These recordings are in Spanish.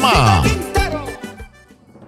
Panamá.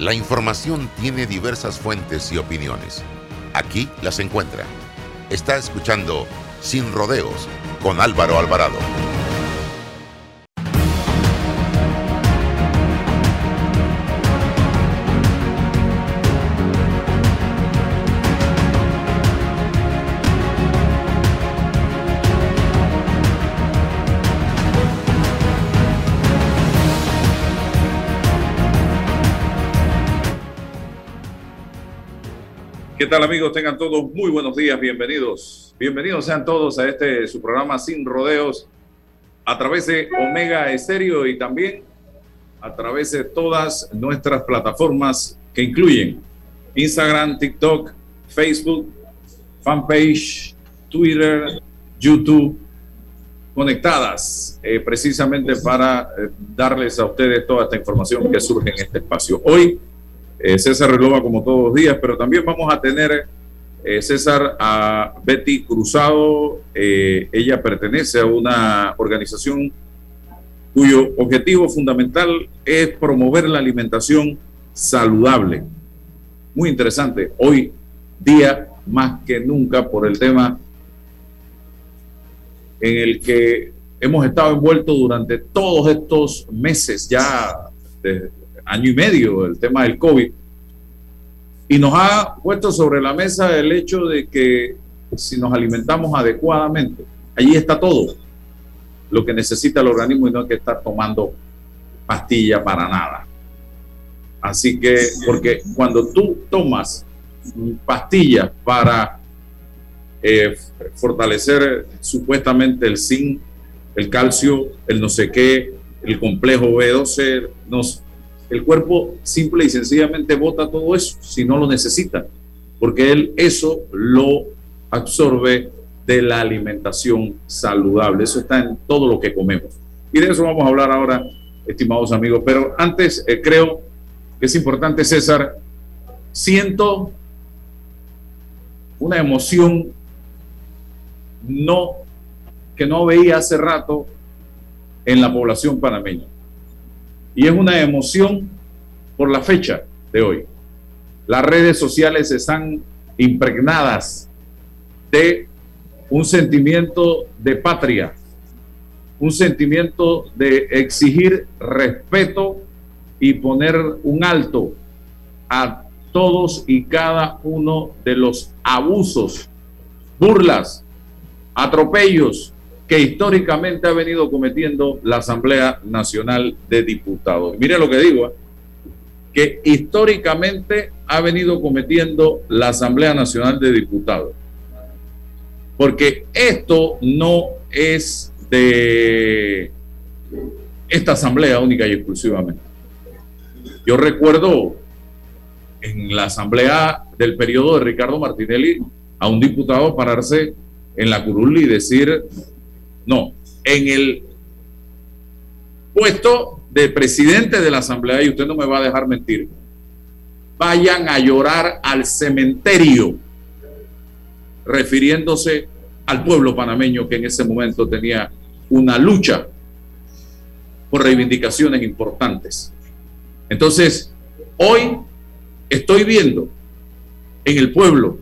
La información tiene diversas fuentes y opiniones. Aquí las encuentra. Está escuchando Sin Rodeos con Álvaro Alvarado. ¿Qué tal amigos? Tengan todos muy buenos días, bienvenidos. Bienvenidos sean todos a este su programa Sin Rodeos a través de Omega Estéreo y también a través de todas nuestras plataformas que incluyen Instagram, TikTok, Facebook, fanpage, Twitter, YouTube, conectadas eh, precisamente para eh, darles a ustedes toda esta información que surge en este espacio. Hoy eh, César Relova como todos los días, pero también vamos a tener, eh, César, a Betty Cruzado. Eh, ella pertenece a una organización cuyo objetivo fundamental es promover la alimentación saludable. Muy interesante. Hoy día más que nunca por el tema en el que hemos estado envueltos durante todos estos meses ya de, año y medio, el tema del COVID, y nos ha puesto sobre la mesa el hecho de que si nos alimentamos adecuadamente, allí está todo lo que necesita el organismo y no hay que estar tomando pastilla para nada. Así que, porque cuando tú tomas pastillas para eh, fortalecer supuestamente el zinc, el calcio, el no sé qué, el complejo B12, nos, el cuerpo simple y sencillamente bota todo eso si no lo necesita, porque él eso lo absorbe de la alimentación saludable. Eso está en todo lo que comemos. Y de eso vamos a hablar ahora, estimados amigos. Pero antes eh, creo que es importante, César, siento una emoción no que no veía hace rato en la población panameña. Y es una emoción por la fecha de hoy. Las redes sociales están impregnadas de un sentimiento de patria, un sentimiento de exigir respeto y poner un alto a todos y cada uno de los abusos, burlas, atropellos que históricamente ha venido cometiendo la Asamblea Nacional de Diputados. Mire lo que digo, ¿eh? que históricamente ha venido cometiendo la Asamblea Nacional de Diputados. Porque esto no es de esta Asamblea única y exclusivamente. Yo recuerdo en la Asamblea del periodo de Ricardo Martinelli a un diputado pararse en la curul y decir no, en el puesto de presidente de la Asamblea, y usted no me va a dejar mentir, vayan a llorar al cementerio, refiriéndose al pueblo panameño que en ese momento tenía una lucha por reivindicaciones importantes. Entonces, hoy estoy viendo en el pueblo,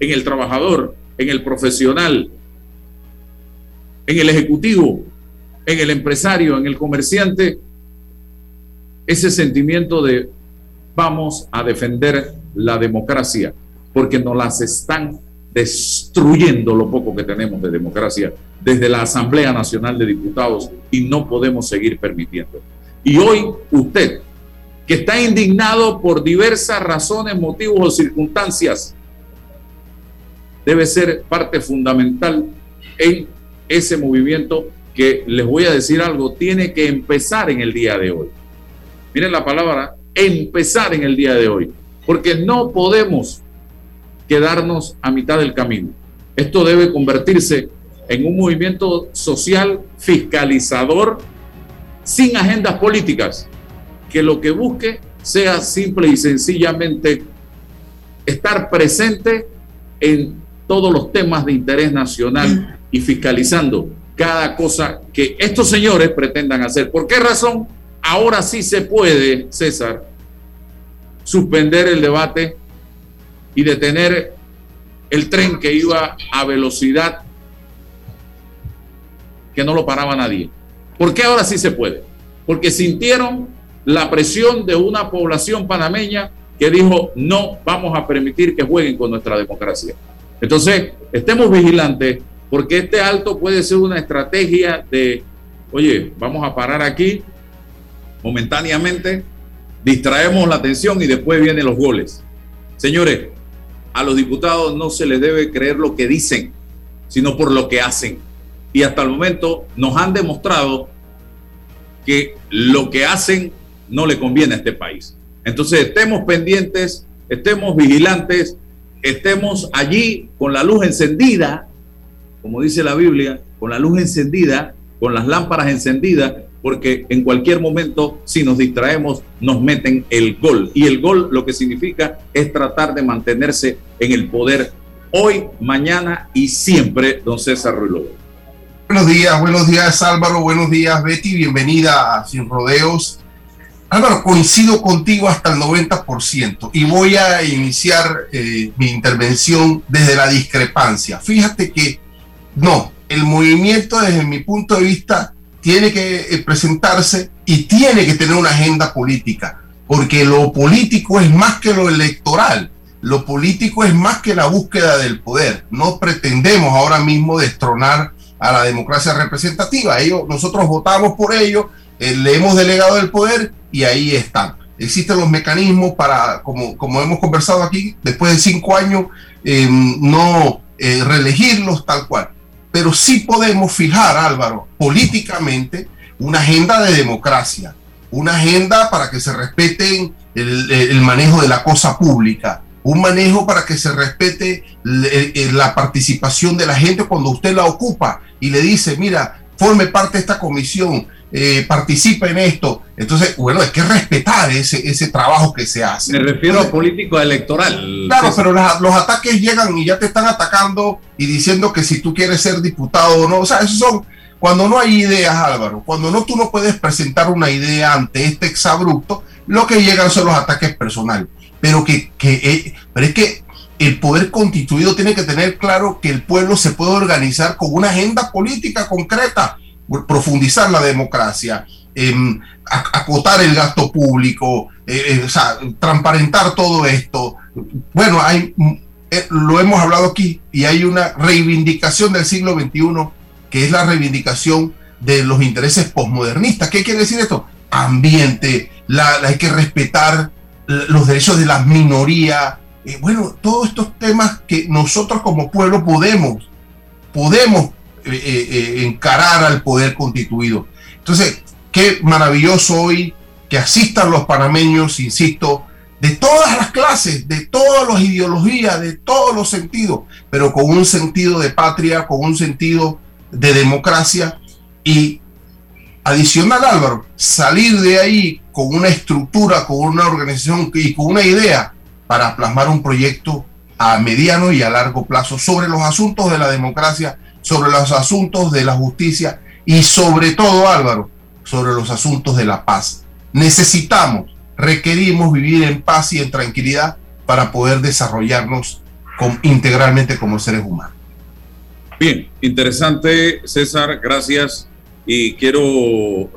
en el trabajador, en el profesional, en el ejecutivo, en el empresario, en el comerciante, ese sentimiento de vamos a defender la democracia, porque nos las están destruyendo lo poco que tenemos de democracia desde la Asamblea Nacional de Diputados y no podemos seguir permitiendo. Y hoy usted, que está indignado por diversas razones, motivos o circunstancias, debe ser parte fundamental en ese movimiento que les voy a decir algo, tiene que empezar en el día de hoy. Miren la palabra, empezar en el día de hoy, porque no podemos quedarnos a mitad del camino. Esto debe convertirse en un movimiento social fiscalizador sin agendas políticas, que lo que busque sea simple y sencillamente estar presente en todos los temas de interés nacional y fiscalizando cada cosa que estos señores pretendan hacer. ¿Por qué razón? Ahora sí se puede, César, suspender el debate y detener el tren que iba a velocidad que no lo paraba nadie. ¿Por qué ahora sí se puede? Porque sintieron la presión de una población panameña que dijo no vamos a permitir que jueguen con nuestra democracia. Entonces, estemos vigilantes porque este alto puede ser una estrategia de, oye, vamos a parar aquí momentáneamente, distraemos la atención y después vienen los goles. Señores, a los diputados no se les debe creer lo que dicen, sino por lo que hacen. Y hasta el momento nos han demostrado que lo que hacen no le conviene a este país. Entonces estemos pendientes, estemos vigilantes, estemos allí con la luz encendida, como dice la Biblia, con la luz encendida, con las lámparas encendidas, porque en cualquier momento, si nos distraemos, nos meten el gol. Y el gol lo que significa es tratar de mantenerse en el poder hoy, mañana y siempre, don César Ruiz Buenos días, buenos días Álvaro, buenos días Betty, bienvenida a Sin Rodeos. Álvaro, coincido contigo hasta el 90% y voy a iniciar eh, mi intervención desde la discrepancia. Fíjate que no, el movimiento desde mi punto de vista tiene que eh, presentarse y tiene que tener una agenda política, porque lo político es más que lo electoral, lo político es más que la búsqueda del poder. No pretendemos ahora mismo destronar a la democracia representativa. Ellos, nosotros votamos por ello, eh, le hemos delegado el poder y ahí están. Existen los mecanismos para, como, como hemos conversado aquí, después de cinco años, eh, no reelegirlos tal cual pero sí podemos fijar, Álvaro, políticamente una agenda de democracia, una agenda para que se respeten el, manejo de la cosa pública, un manejo para que se respete la participación de la gente cuando usted la ocupa y le dice, mira, forme parte de esta comisión, eh, participa en esto. Entonces, bueno, hay que respetar ese, ese trabajo que se hace. Me refiero a político electoral. Claro, pero los ataques llegan y ya te están atacando y diciendo que si tú quieres ser diputado o no. O sea, esos son cuando no hay ideas, Álvaro, cuando no tú no puedes presentar una idea ante este exabrupto, lo que llegan son los ataques personales. Pero que, que eh, pero es que el poder constituido tiene que tener claro que el pueblo se puede organizar con una agenda política concreta profundizar la democracia, em, acotar el gasto público, eh, eh, transparentar todo esto. Bueno, hay, eh, lo hemos hablado aquí y hay una reivindicación del siglo XXI que es la reivindicación de los intereses posmodernistas. ¿Qué quiere decir esto? Ambiente, hay que respetar los derechos de las minorías. bueno, todos estos temas que nosotros como pueblo podemos, podemos eh, eh, eh, encarar al poder constituido. Entonces, qué maravilloso hoy que asistan los panameños, insisto, de todas las clases, de todas las ideologías, de todos los sentidos, pero con un sentido de patria, con un sentido de democracia y adicional Álvaro, salir de ahí con una estructura, con una organización y con una idea para plasmar un proyecto a mediano y a largo plazo sobre los asuntos de la democracia sobre los asuntos de la justicia y sobre todo, Álvaro, sobre los asuntos de la paz. Necesitamos, requerimos vivir en paz y en tranquilidad para poder desarrollarnos integralmente como seres humanos. Bien, interesante, César, gracias. Y quiero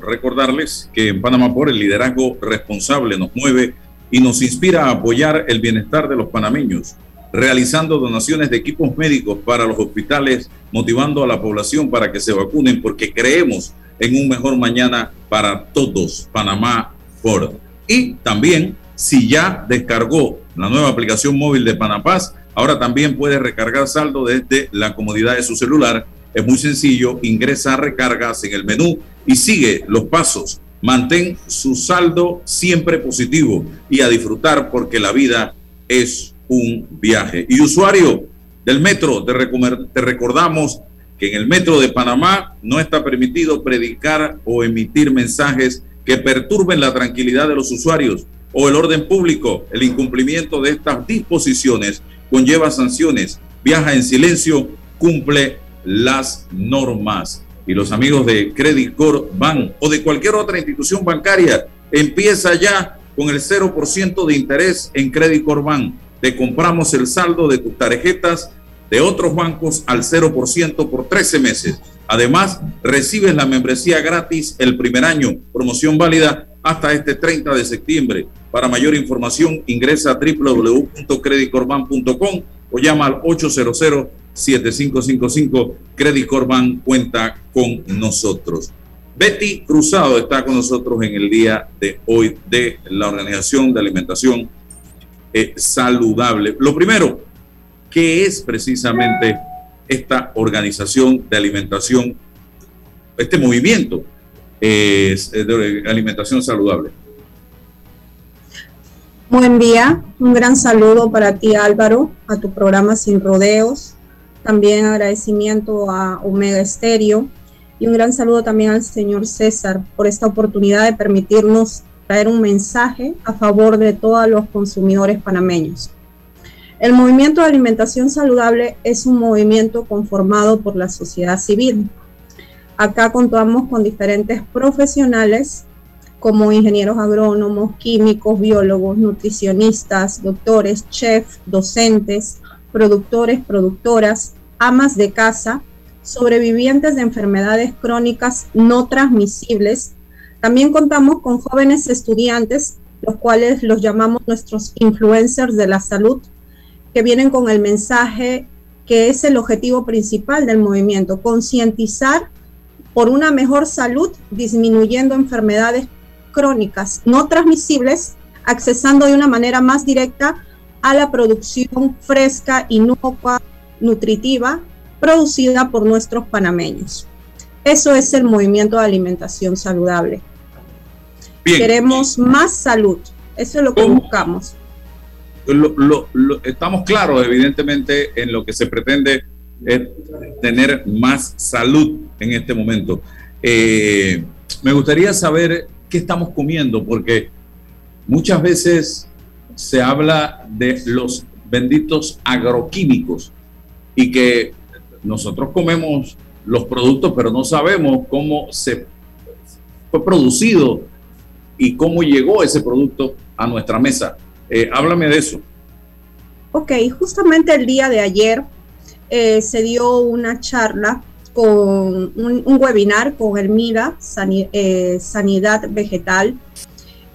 recordarles que en Panamá por el liderazgo responsable nos mueve y nos inspira a apoyar el bienestar de los panameños realizando donaciones de equipos médicos para los hospitales, motivando a la población para que se vacunen porque creemos en un mejor mañana para todos, Panamá Ford. Y también, si ya descargó la nueva aplicación móvil de Panapaz, ahora también puede recargar saldo desde la comodidad de su celular Es muy sencillo, ingresa recargas en el menú y sigue los pasos. Mantén su saldo siempre positivo y a disfrutar porque la vida es un viaje. Y usuario del metro, te, recordamos que en el metro de Panamá no está permitido predicar o emitir mensajes que perturben la tranquilidad de los usuarios o el orden público. El incumplimiento de estas disposiciones conlleva sanciones. Viaja en silencio, cumple las normas. Y los amigos de Credit Corp van o de cualquier otra institución bancaria, empieza ya con el 0% de interés en Credit Corp Bank. Te compramos el saldo de tus tarjetas de otros bancos al 0% por 13 meses. Además, recibes la membresía gratis el primer año, promoción válida hasta este 30 de septiembre. Para mayor información, ingresa a www.creditcorban.com o llama al 800-7555. Credit Corban cuenta con nosotros. Betty Cruzado está con nosotros en el día de hoy de la Organización de Alimentación eh, Saludable. Lo primero, ¿Qué es precisamente esta organización de alimentación, este movimiento de alimentación saludable? Buen día, un gran saludo para ti Álvaro, a tu programa Sin Rodeos, también agradecimiento a Omega Estéreo y un gran saludo también al señor César por esta oportunidad de permitirnos traer un mensaje a favor de todos los consumidores panameños. El movimiento de alimentación saludable es un movimiento conformado por la sociedad civil. Acá contamos con diferentes profesionales como ingenieros agrónomos, químicos, biólogos, nutricionistas, doctores, chefs, docentes, productores, productoras, amas de casa, sobrevivientes de enfermedades crónicas no transmisibles. También contamos con jóvenes estudiantes, los cuales los llamamos nuestros influencers de la salud, que vienen con el mensaje que es el objetivo principal del movimiento, concientizar por una mejor salud, disminuyendo enfermedades crónicas no transmisibles, accesando de una manera más directa a la producción fresca, inocua, nutritiva, producida por nuestros panameños. Eso es el movimiento de alimentación saludable. Queremos más salud, eso es lo que buscamos lo, estamos claros, evidentemente, en lo que se pretende es tener más salud en este momento. Eh, me gustaría saber qué estamos comiendo, porque muchas veces se habla de los benditos agroquímicos y que nosotros comemos los productos, pero no sabemos cómo se fue producido y cómo llegó ese producto a nuestra mesa. Eh, háblame de eso. Ok, justamente el día de ayer eh, se dio una charla con un, webinar con el MIRA, eh, Sanidad Vegetal,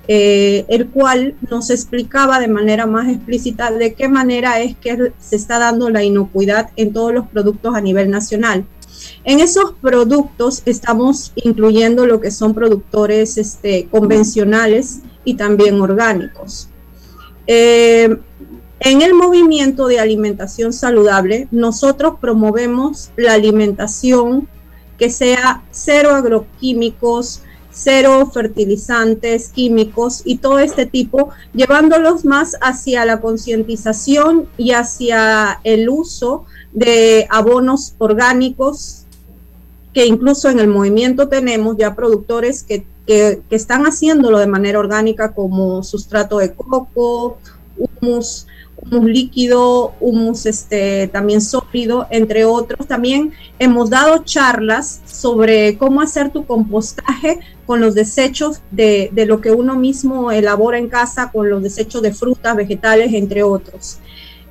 el cual nos explicaba de manera más explícita de qué manera es que se está dando la inocuidad en todos los productos a nivel nacional. En esos productos estamos incluyendo lo que son productores este, convencionales y también orgánicos. Eh, en el movimiento de alimentación saludable, nosotros promovemos la alimentación que sea cero agroquímicos, cero fertilizantes químicos y todo este tipo, llevándolos más hacia la concientización y hacia el uso de abonos orgánicos, que incluso en el movimiento tenemos ya productores que que, están haciéndolo de manera orgánica como sustrato de coco, humus, humus líquido, humus este, también sólido, entre otros. También hemos dado charlas sobre cómo hacer tu compostaje con los desechos de, de lo que uno mismo elabora en casa, con los desechos de frutas, vegetales, entre otros.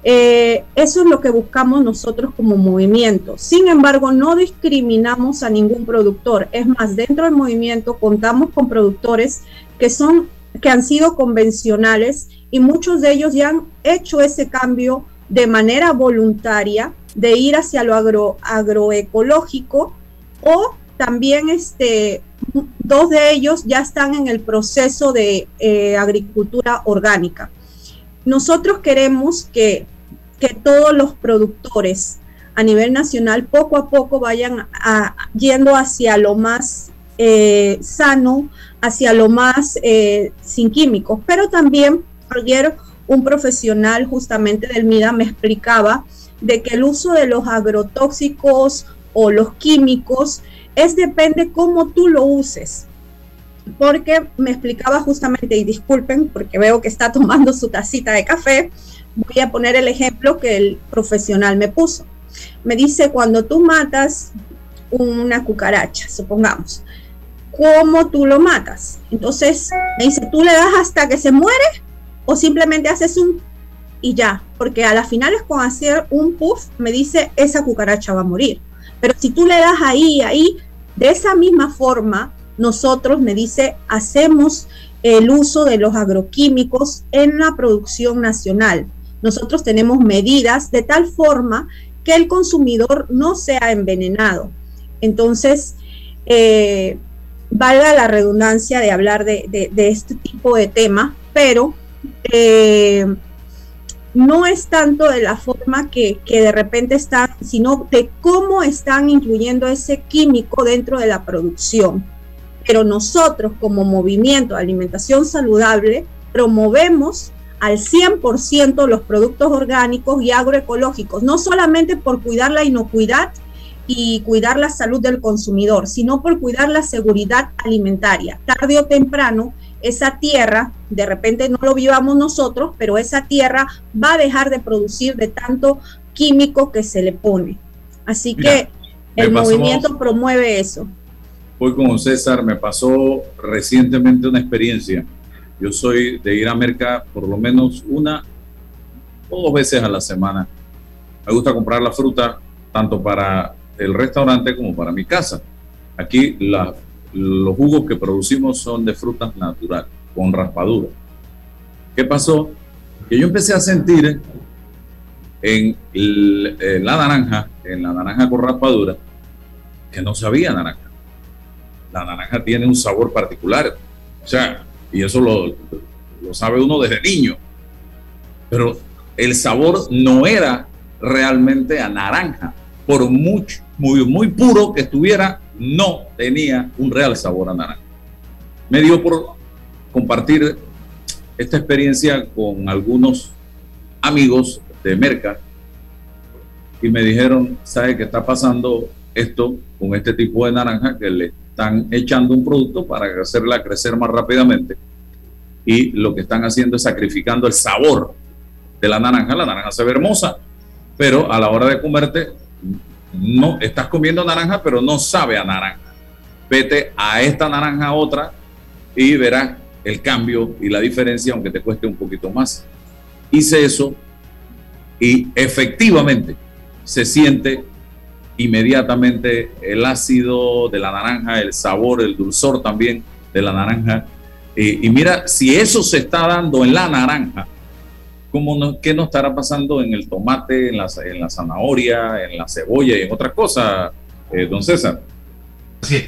Eh, eso es lo que buscamos nosotros como movimiento. Sin embargo, no discriminamos a ningún productor. Es más, dentro del movimiento contamos con productores que son que han sido convencionales y muchos de ellos ya han hecho ese cambio de manera voluntaria de ir hacia lo agro, agroecológico o también este dos de ellos ya están en el proceso de eh, agricultura orgánica. Nosotros queremos que que todos los productores a nivel nacional poco a poco vayan yendo hacia lo más eh, sano, hacia lo más eh, sin químicos. Pero también ayer un profesional justamente del MIDA me explicaba de que el uso de los agrotóxicos o los químicos es depende cómo tú lo uses. Porque me explicaba justamente, y disculpen porque veo que está tomando su tacita de café, voy a poner el ejemplo que el profesional me puso. Me dice, cuando tú matas una cucaracha, supongamos, ¿cómo tú lo matas? Entonces me dice, ¿tú le das hasta que se muere o simplemente haces un y ya? Porque a las finales con hacer un puff me dice, esa cucaracha va a morir. Pero si tú le das ahí, ahí, de esa misma forma, nosotros, me dice, hacemos el uso de los agroquímicos en la producción nacional. Nosotros tenemos medidas de tal forma que el consumidor no sea envenenado. Entonces, eh, valga la redundancia de hablar de, este tipo de tema, pero eh, no es tanto de la forma que, de repente están, sino de cómo están incluyendo ese químico dentro de la producción. Pero nosotros como movimiento de alimentación saludable promovemos al 100% los productos orgánicos y agroecológicos, no solamente por cuidar la inocuidad y cuidar la salud del consumidor, sino por cuidar la seguridad alimentaria. Tarde o temprano, esa tierra, de repente no lo vivamos nosotros, pero esa tierra va a dejar de producir de tanto químico que se le pone. Así que el movimiento promueve eso. Voy con César, me pasó recientemente una experiencia. Yo soy de ir a Merca por lo menos una o dos veces a la semana. Me gusta comprar la fruta tanto para el restaurante como para mi casa. Aquí los jugos que producimos son de frutas naturales, con raspadura. ¿Qué pasó? Que yo empecé a sentir en, la naranja, en la naranja con raspadura, que no sabía naranja. La naranja tiene un sabor particular. O sea, y eso lo, lo sabe uno desde niño. Pero el sabor no era realmente a naranja, por mucho, muy, muy puro que estuviera, no tenía un real sabor a naranja. Me dio por compartir esta experiencia con algunos amigos de Merca y me dijeron, ¿sabe qué está pasando esto con este tipo de naranja que le están echando un producto para hacerla crecer más rápidamente? Y lo que están haciendo es sacrificando el sabor de la naranja. La naranja se ve hermosa, pero a la hora de comerte no estás comiendo naranja, pero no sabe a naranja. Vete a esta naranja a otra y verás el cambio y la diferencia, aunque te cueste un poquito más. Hice eso y efectivamente se siente inmediatamente el ácido de la naranja, el sabor, el dulzor también de la naranja. y mira, si eso se está dando en la naranja, no, ¿qué nos estará pasando en el tomate, en la, en la zanahoria, en la cebolla y en otras cosas, eh, don César? Sí.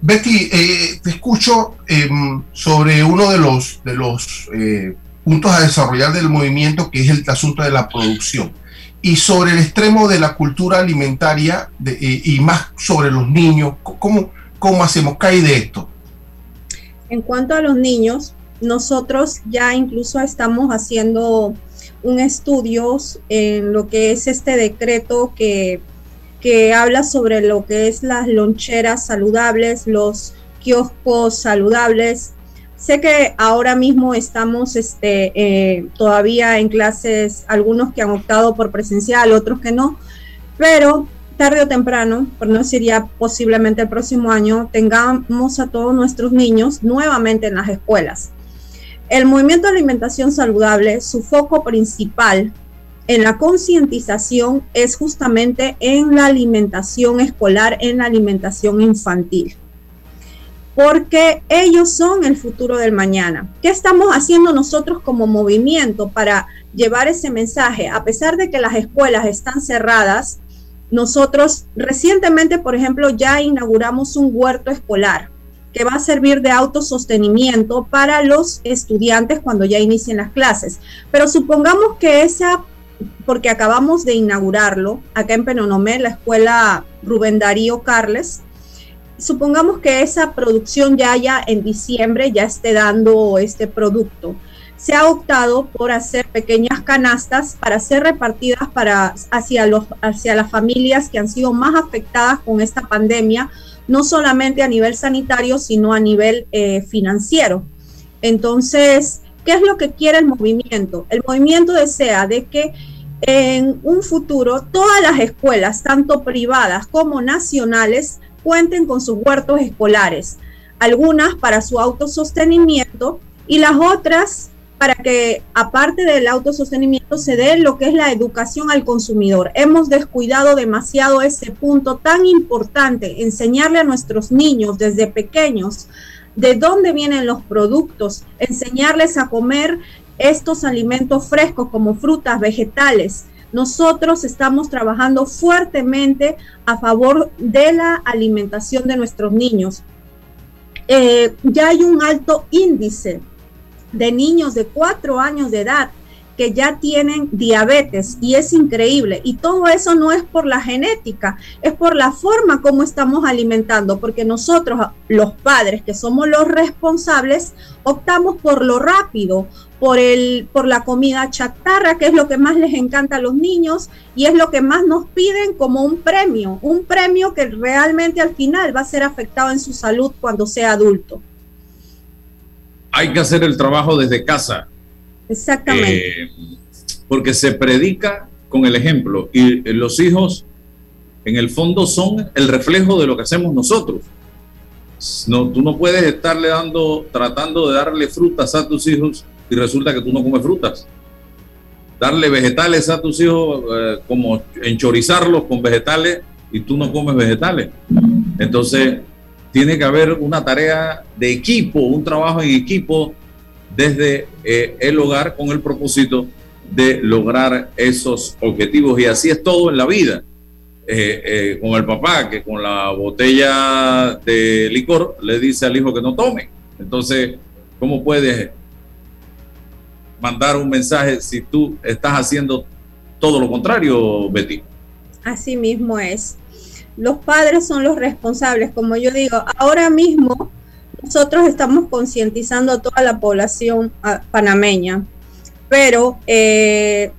Betty, eh, te escucho em, sobre uno de los, de los eh, puntos a desarrollar del movimiento, que es el asunto de la producción, y sobre el extremo de la cultura alimentaria y más sobre los niños. ¿Cómo, ¿Cómo hacemos? ¿Qué de esto? En cuanto a los niños, nosotros ya incluso estamos haciendo un estudio en lo que es este decreto que, que habla sobre lo que es las loncheras saludables, los kioscos saludables. Sé que ahora mismo estamos este, eh, todavía en clases, algunos que han optado por presencial, otros que no, pero tarde o temprano, por no decir ya posiblemente el próximo año, tengamos a todos nuestros niños nuevamente en las escuelas. El movimiento de alimentación saludable, su foco principal en la concientización es justamente en la alimentación escolar, en la alimentación infantil. Porque ellos son el futuro del mañana. ¿Qué estamos haciendo nosotros como movimiento para llevar ese mensaje? A pesar de que las escuelas están cerradas, nosotros recientemente, por ejemplo, ya inauguramos un huerto escolar que va a servir de autosostenimiento para los estudiantes cuando ya inicien las clases. Pero supongamos que esa porque acabamos de inaugurarlo acá en Penonomé, la escuela Rubén Darío Carles. Supongamos que esa producción ya haya en diciembre, ya esté dando este producto. Se ha optado por hacer pequeñas canastas para ser repartidas para, hacia, los, hacia las familias que han sido más afectadas con esta pandemia, no solamente a nivel sanitario, sino a nivel eh, financiero. Entonces, ¿qué es lo que quiere el movimiento? El movimiento desea de que en un futuro todas las escuelas, tanto privadas como nacionales, cuenten con sus huertos escolares, algunas para su autosostenimiento y las otras para que aparte del autosostenimiento se dé lo que es la educación al consumidor. Hemos descuidado demasiado ese punto tan importante, enseñarle a nuestros niños desde pequeños de dónde vienen los productos, enseñarles a comer estos alimentos frescos como frutas, vegetales. Nosotros estamos trabajando fuertemente a favor de la alimentación de nuestros niños. Eh, ya hay un alto índice de niños de cuatro años de edad que ya tienen diabetes y es increíble. Y todo eso no es por la genética, es por la forma como estamos alimentando, porque nosotros, los padres, que somos los responsables, optamos por lo rápido, por, el, por la comida chatarra, que es lo que más les encanta a los niños y es lo que más nos piden como un premio, un premio que realmente al final va a ser afectado en su salud cuando sea adulto. Hay que hacer el trabajo desde casa Exactamente. Eh, porque se predica con el ejemplo y los hijos en el fondo son el reflejo de lo que hacemos nosotros. No, tú no puedes estarle dando, tratando de darle frutas a tus hijos y resulta que tú no comes frutas. Darle vegetales a tus hijos, eh, como enchorizarlos con vegetales y tú no comes vegetales. Entonces, tiene que haber una tarea de equipo, un trabajo en equipo desde eh, el hogar con el propósito de lograr esos objetivos. Y así es todo en la vida. Eh, eh, con el papá que con la botella de licor le dice al hijo que no tome. Entonces, ¿cómo puedes mandar un mensaje si tú estás haciendo todo lo contrario, Betty? Así mismo es. Los padres son los responsables, como yo digo, ahora mismo nosotros estamos concientizando a toda la población ah, panameña, pero eh,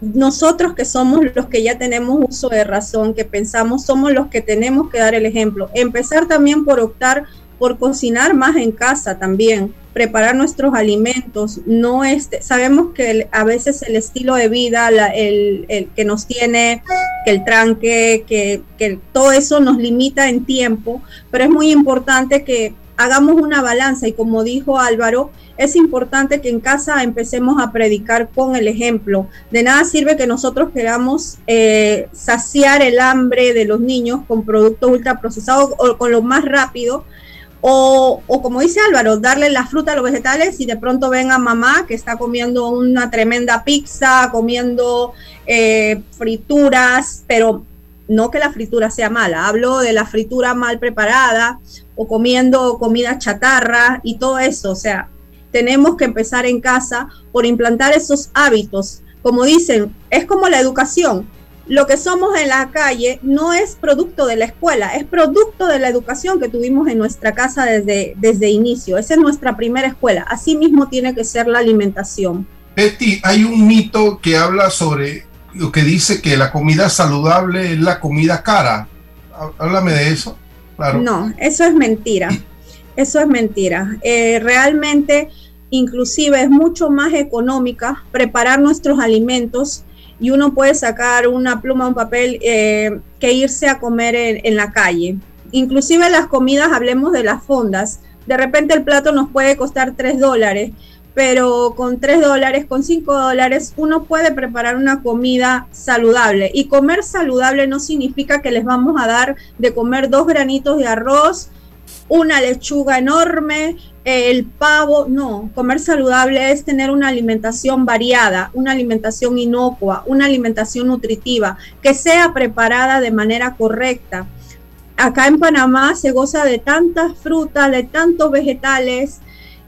nosotros que somos los que ya tenemos uso de razón, que pensamos, somos los que tenemos que dar el ejemplo. Empezar también por optar por cocinar más en casa también, preparar nuestros alimentos. No este, sabemos que a veces el estilo de vida, el, que nos tiene, que el tranque, que, que todo eso nos limita en tiempo, pero es muy importante que hagamos una balanza y como dijo Álvaro, es importante que en casa empecemos a predicar con el ejemplo. De nada sirve que nosotros queramos eh, saciar el hambre de los niños con productos ultraprocesados o con lo más rápido. O, como dice Álvaro, darle la fruta a los vegetales y de pronto ven a mamá que está comiendo una tremenda pizza, comiendo eh, frituras, pero no que la fritura sea mala, hablo de la fritura mal preparada o comiendo comida chatarra y todo eso. O sea, tenemos que empezar en casa por implantar esos hábitos. Como dicen, es como la educación. Lo que somos en la calle no es producto de la escuela, es producto de la educación que tuvimos en nuestra casa desde, desde inicio. Esa es nuestra primera escuela. Así mismo tiene que ser la alimentación. Betty, hay un mito que habla sobre lo que dice que la comida saludable es la comida cara. Háblame de eso. No, eso es mentira. Eso es mentira. Eh, realmente, inclusive es mucho más económica preparar nuestros alimentos y uno puede sacar una pluma, un papel eh, que irse a comer en, en la calle. Inclusive las comidas, hablemos de las fondas. De repente el plato nos puede costar 3 dólares pero con 3 dólares, con 5 dólares, uno puede preparar una comida saludable. Y comer saludable no significa que les vamos a dar de comer dos granitos de arroz, una lechuga enorme, el pavo. No, comer saludable es tener una alimentación variada, una alimentación inocua, una alimentación nutritiva, que sea preparada de manera correcta. Acá en Panamá se goza de tantas frutas, de tantos vegetales,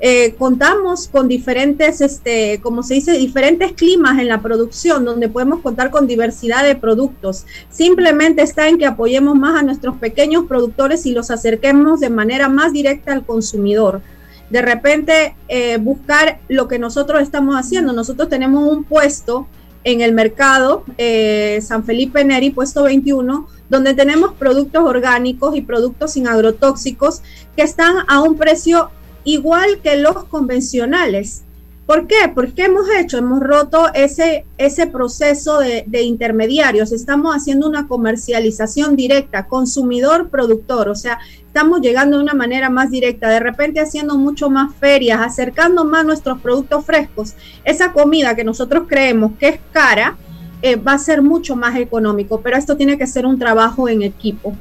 Eh, contamos con diferentes, este, como se dice, diferentes climas en la producción, donde podemos contar con diversidad de productos. Simplemente está en que apoyemos más a nuestros pequeños productores y los acerquemos de manera más directa al consumidor. De repente, eh, buscar lo que nosotros estamos haciendo. Nosotros tenemos un puesto en el mercado eh, San Felipe Neri, puesto 21, donde tenemos productos orgánicos y productos sin agrotóxicos que están a un precio igual que los convencionales. ¿Por qué? Porque hemos hecho, hemos roto ese, ese proceso de, intermediarios. Estamos haciendo una comercialización directa, consumidor-productor. O sea, estamos llegando de una manera más directa, de repente haciendo mucho más ferias, acercando más nuestros productos frescos. Esa comida que nosotros creemos que es cara, eh, va a ser mucho más económico, pero esto tiene que ser un trabajo en equipo.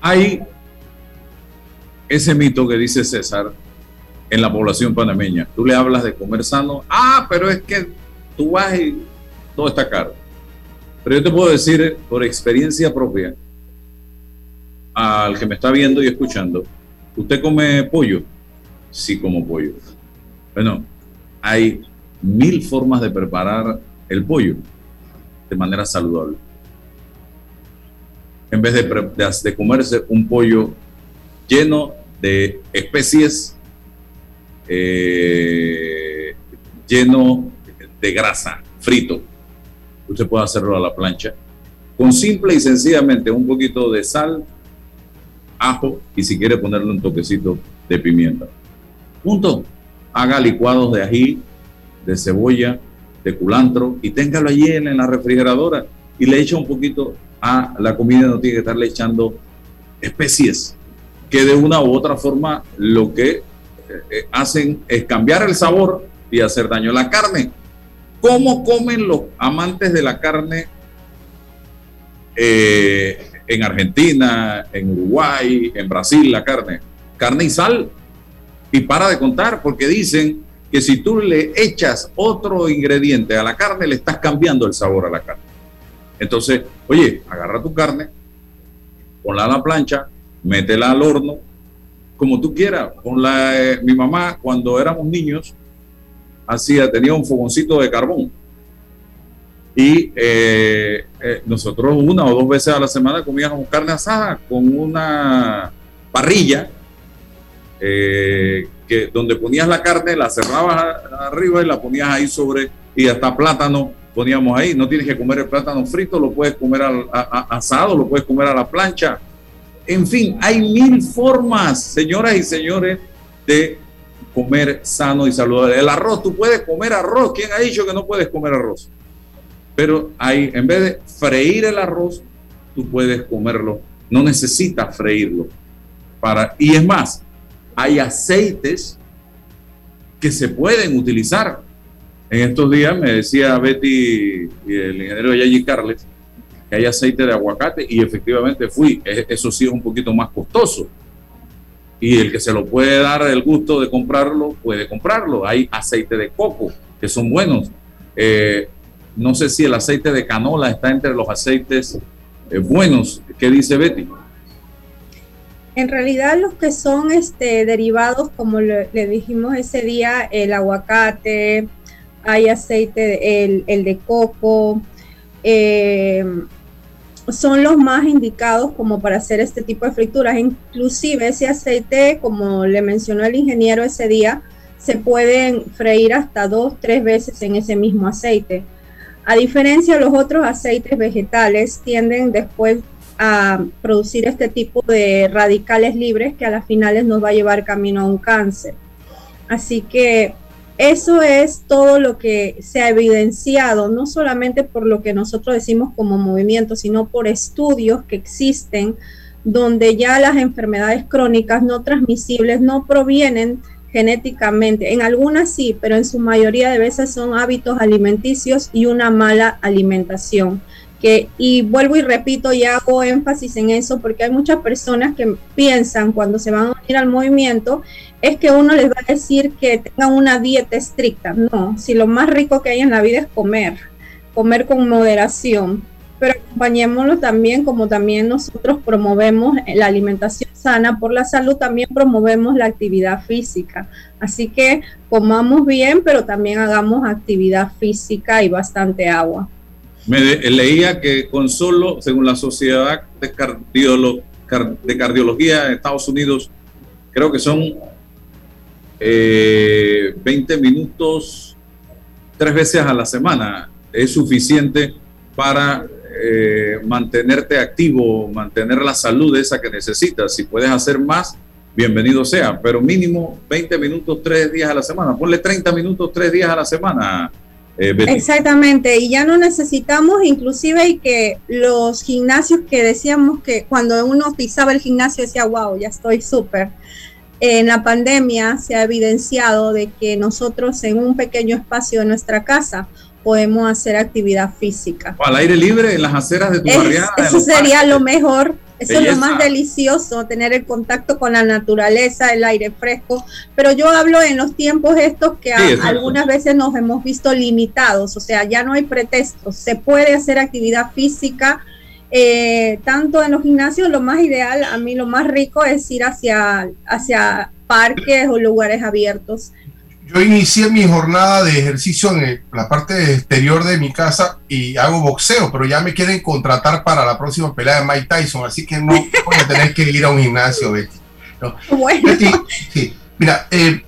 Hay ese mito que dice César en la población panameña. Tú le hablas de comer sano, ah, pero es que tú vas y todo está caro. Pero yo te puedo decir por experiencia propia, al que me está viendo y escuchando, ¿usted come pollo? Sí como pollo. Bueno, hay mil formas de preparar el pollo de manera saludable. En vez de, de comerse un pollo lleno de especies eh, lleno de grasa, frito. Usted puede hacerlo a la plancha con simple y sencillamente un poquito de sal, ajo y si quiere ponerle un toquecito de pimienta. Punto. Haga licuados de ají, de cebolla, de culantro y téngalo allí en la refrigeradora y le echa un poquito a la comida, no tiene que estarle echando especies que de una u otra forma lo que eh, eh, hacen es cambiar el sabor y hacer daño a la carne. ¿Cómo comen los amantes de la carne eh, en Argentina, en Uruguay, en Brasil la carne? Carne y sal. Y para de contar, porque dicen que si tú le echas otro ingrediente a la carne, le estás cambiando el sabor a la carne. Entonces, oye, agarra tu carne, ponla a la plancha, métela al horno, como tú quieras. Con la, eh, mi mamá, cuando éramos niños, hacía, tenía un fogoncito de carbón. Y eh, eh, nosotros una o dos veces a la semana comíamos carne asada con una parrilla que donde ponías la carne, la cerrabas arriba y la ponías ahí sobre, y hasta plátano poníamos ahí. No tienes que comer el plátano frito, lo puedes comer al, asado, lo puedes comer a la plancha en fin, hay mil formas, señoras y señores, de comer sano y saludable. El arroz, tú puedes comer arroz. ¿Quién ha dicho que no puedes comer arroz? Pero hay, en vez de freír el arroz, tú puedes comerlo. No necesitas freírlo. Para, y es más, hay aceites que se pueden utilizar. En estos días me decía Betty y el ingeniero Yayi Carles que hay aceite de aguacate y efectivamente fui. E, eso sí es un poquito más costoso. Y el que se lo puede dar el gusto de comprarlo, puede comprarlo. Hay aceite de coco, que son buenos. Eh, no sé si el aceite de canola está entre los aceites eh, buenos. ¿Qué dice Betty? En realidad los que son este, derivados, como le, dijimos ese día, el aguacate, hay aceite, el, el de coco, eh, son los más indicados como para hacer este tipo de frituras. Inclusive ese aceite, como le mencionó el ingeniero ese día, se pueden freír hasta dos, tres veces en ese mismo aceite. A diferencia de los otros aceites vegetales, tienden después a producir este tipo de radicales libres que a las finales nos va a llevar camino a un cáncer. Así que eso es todo lo que se ha evidenciado, no solamente por lo que nosotros decimos como movimiento, sino por estudios que existen donde ya las enfermedades crónicas no transmisibles no provienen genéticamente. En algunas sí, pero en su mayoría de veces son hábitos alimenticios y una mala alimentación y vuelvo y repito y hago énfasis en eso porque hay muchas personas que piensan cuando se van a unir al movimiento es que uno les va a decir que tengan una dieta estricta. No, si lo más rico que hay en la vida es comer, comer con moderación. pero acompañémoslo también, como también nosotros promovemos la alimentación sana por la salud, también promovemos la actividad física. Así que comamos bien, pero también hagamos actividad física y bastante agua. Me leía que con solo, según la Sociedad de, de Cardiología de Estados Unidos, creo que son 20 eh, minutos tres veces a la semana. Es suficiente para eh, mantenerte activo, mantener la salud esa que necesitas. Si puedes hacer más, bienvenido sea, pero mínimo 20 minutos tres días a la semana. Ponle 30 minutos tres días a la semana. Eh, Exactamente, y ya no necesitamos inclusive que los gimnasios que decíamos que cuando uno pisaba el gimnasio decía, wow, ya estoy súper. En la pandemia se ha evidenciado de que nosotros en un pequeño espacio de nuestra casa podemos hacer actividad física. al aire libre en las aceras de tu barriada. Eso sería lo mejor. Eso es lo más delicioso, tener el contacto con la naturaleza, el aire fresco. Pero yo hablo en los tiempos estos que algunas veces nos hemos visto limitados, o sea, ya no hay pretextos. Se puede hacer actividad física, eh, tanto en los gimnasios, lo más ideal, a mí lo más rico es ir hacia, hacia parques o lugares abiertos yo inicié mi jornada de ejercicio en la parte exterior de mi casa y hago boxeo, pero ya me quieren contratar para la próxima pelea de Mike Tyson, así que no voy a tener que ir a un gimnasio, Betty. mira, eh,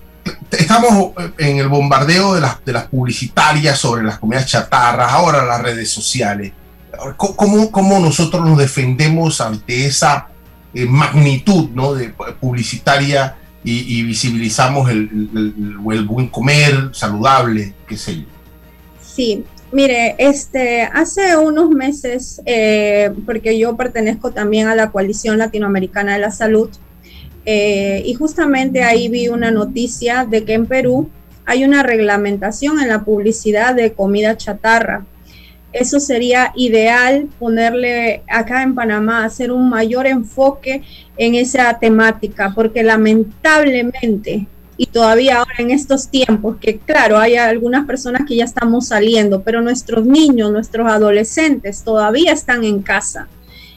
estamos en el bombardeo de las, de las publicitarias sobre las comidas chatarras, ahora las redes sociales. ¿Cómo, cómo nosotros nos defendemos ante esa eh, magnitud ¿no? de publicitaria? Y, visibilizamos el, el, buen comer saludable, qué sé yo. Sí, mire, este, hace unos meses, eh, porque yo pertenezco también a la Coalición Latinoamericana de la Salud, eh, y justamente ahí vi una noticia de que en Perú hay una reglamentación en la publicidad de comida chatarra eso sería ideal ponerle acá en Panamá, hacer un mayor enfoque en esa temática, porque lamentablemente, y todavía ahora en estos tiempos, que claro, hay algunas personas que ya estamos saliendo, pero nuestros niños, nuestros adolescentes todavía están en casa.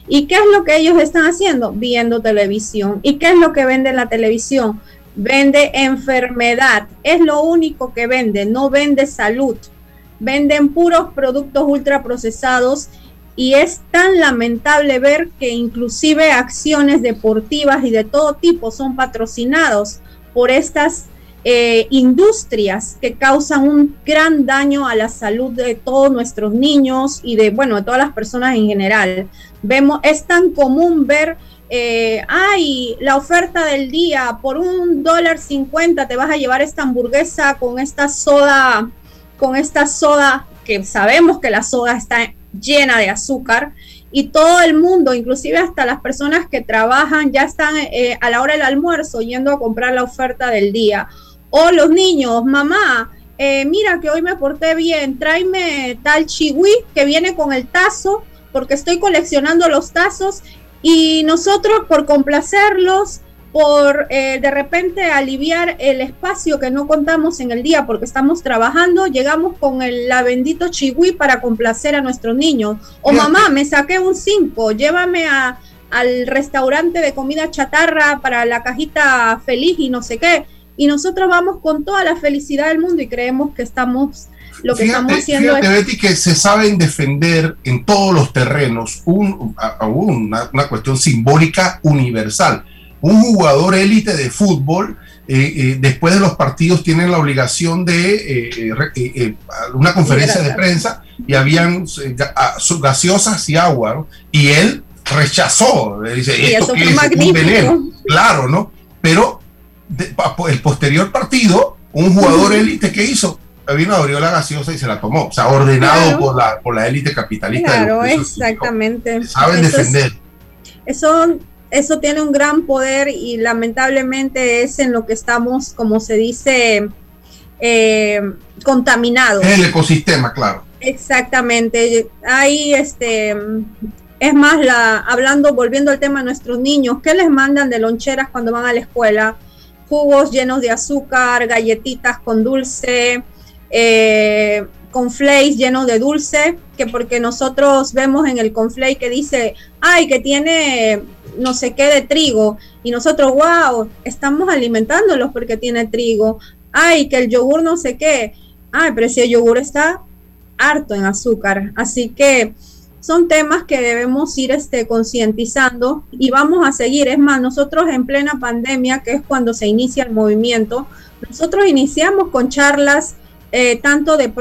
¿Y qué es lo que ellos están haciendo? Viendo televisión. ¿Y qué es lo que vende la televisión? Vende enfermedad. Es lo único que vende, no vende salud venden puros productos ultraprocesados y es tan lamentable ver que inclusive acciones deportivas y de todo tipo son patrocinados por estas eh, industrias que causan un gran daño a la salud de todos nuestros niños y de, bueno, de todas las personas en general. Vemos, es tan común ver, eh, ay, la oferta del día, por un dólar cincuenta te vas a llevar esta hamburguesa con esta soda con esta soda, que sabemos que la soda está llena de azúcar, y todo el mundo, inclusive hasta las personas que trabajan, ya están eh, a la hora del almuerzo yendo a comprar la oferta del día. O los niños, mamá, eh, mira que hoy me porté bien, tráeme tal chihui que viene con el tazo, porque estoy coleccionando los tazos y nosotros por complacerlos por eh, de repente aliviar el espacio que no contamos en el día porque estamos trabajando, llegamos con el la bendito chihui para complacer a nuestros niños. O mamá, me saqué un 5, llévame a, al restaurante de comida chatarra para la cajita feliz y no sé qué. Y nosotros vamos con toda la felicidad del mundo y creemos que estamos lo que estamos haciendo fíjate, Betty, que se saben defender en todos los terrenos un, una, una cuestión simbólica universal un jugador élite de fútbol, eh, eh, después de los partidos tienen la obligación de eh, una conferencia de prensa y habían gaseosas y agua, y él rechazó, dice, esto que es un veneno, claro, ¿no? Pero el posterior partido, un jugador élite que hizo, vino, abrió la gaseosa y se la tomó, o sea, ordenado por la por la élite capitalista. Claro, exactamente. Saben defender. Eso eso tiene un gran poder y lamentablemente es en lo que estamos, como se dice, eh, contaminados. El ecosistema, claro. Exactamente. Ahí, este, es más, la, hablando, volviendo al tema de nuestros niños, ¿qué les mandan de loncheras cuando van a la escuela? Jugos llenos de azúcar, galletitas con dulce, eh, conflays llenos de dulce, que porque nosotros vemos en el conflay que dice, ay, que tiene no sé qué de trigo, y nosotros, wow, estamos alimentándolos porque tiene trigo, ay, que el yogur no sé qué, ay, pero si el yogur está harto en azúcar, así que son temas que debemos ir este, concientizando y vamos a seguir. Es más, nosotros en plena pandemia, que es cuando se inicia el movimiento, nosotros iniciamos con charlas eh, tanto de,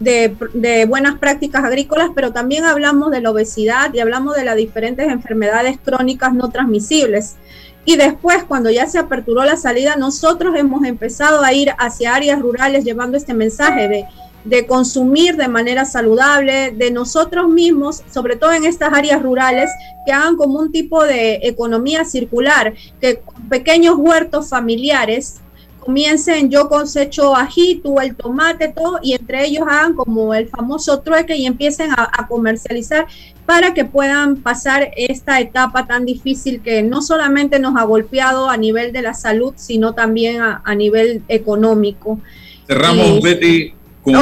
de, de, buenas prácticas agrícolas, pero también hablamos de la obesidad y hablamos de las diferentes enfermedades crónicas no transmisibles. Y después, cuando ya se aperturó la salida, nosotros hemos empezado a ir hacia áreas rurales llevando este mensaje de, de consumir de manera saludable, de nosotros mismos, sobre todo en estas áreas rurales, que hagan como un tipo de economía circular, que pequeños huertos familiares comiencen, yo cosecho ají, tú el tomate, todo, y entre ellos hagan como el famoso trueque y empiecen a, comercializar para que puedan pasar esta etapa tan difícil que no solamente nos ha golpeado a nivel de la salud, sino también a, nivel económico. Cerramos, Betty, con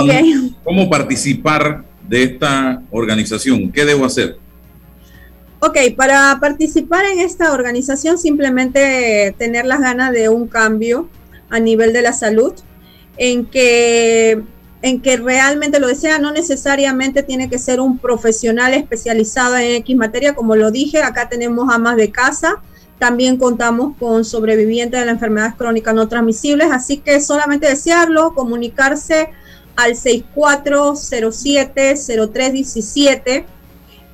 cómo participar de esta organización. ¿Qué debo hacer? Ok, para participar en esta organización simplemente tener las ganas de un cambio, a nivel de la salud, en que, en que realmente lo desea, no necesariamente tiene que ser un profesional especializado en X materia, como lo dije, acá tenemos amas de casa, también contamos con sobrevivientes de las enfermedades crónicas no transmisibles, así que solamente desearlo, comunicarse al 6407-0317.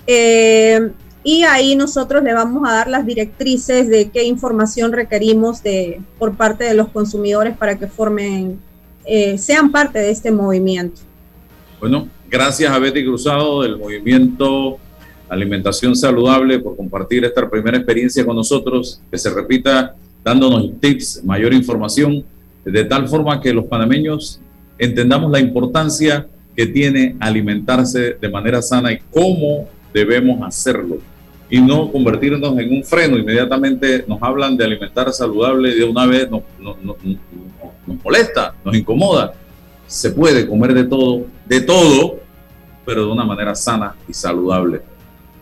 Eh, y ahí nosotros le vamos a dar las directrices de qué información requerimos de, por parte de los consumidores para que formen, eh, sean parte de este movimiento. Bueno, gracias a Betty Cruzado del movimiento Alimentación Saludable por compartir esta primera experiencia con nosotros, que se repita dándonos tips, mayor información, de tal forma que los panameños entendamos la importancia que tiene alimentarse de manera sana y cómo debemos hacerlo y no convertirnos en un freno. Inmediatamente nos hablan de alimentar saludable y de una vez nos, molesta, nos incomoda. Se puede comer de todo, de todo, pero de una manera sana y saludable.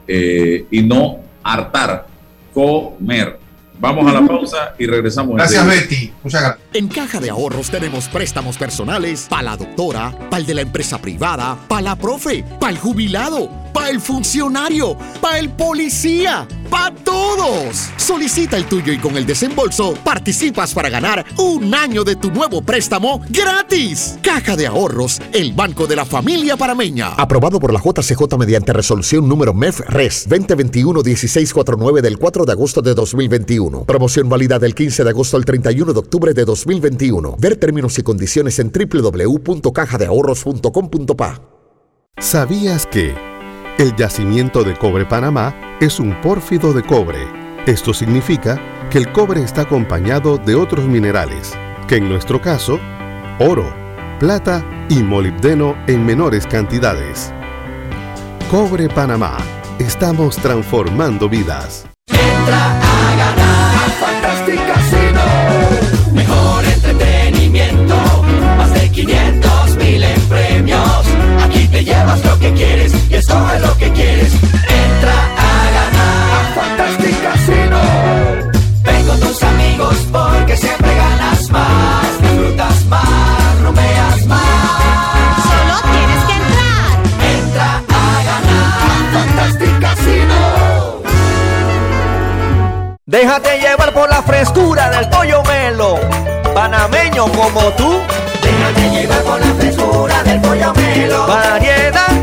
Eh, y no hartar, comer. Vamos a la pausa y regresamos. Gracias, Betty. Muchas gracias. En Caja de Ahorros tenemos préstamos personales para la doctora, para el de la empresa privada, para la profe, para el jubilado para el funcionario, para el policía, para todos. Solicita el tuyo y con el desembolso participas para ganar un año de tu nuevo préstamo gratis. Caja de Ahorros, el Banco de la Familia Parameña. Aprobado por la JCJ mediante resolución número MEF RES 2021-1649 del 4 de agosto de 2021. Promoción válida del 15 de agosto al 31 de octubre de 2021. Ver términos y condiciones en www.cajadeahorros.com.pa. ¿Sabías que el yacimiento de cobre Panamá es un pórfido de cobre. Esto significa que el cobre está acompañado de otros minerales, que en nuestro caso, oro, plata y molibdeno en menores cantidades. Cobre Panamá. Estamos transformando vidas. Entra a ganar que quieres escoge lo que quieres. Entra a ganar Fantastic Casino. Ven con tus amigos porque siempre ganas más. Disfrutas más, romeas más. Solo tienes que entrar. Entra a ganar Fantastic Casino. Déjate llevar por la frescura del pollo melo. Panameño como tú. Déjate llevar por la frescura del pollo melo. Variedad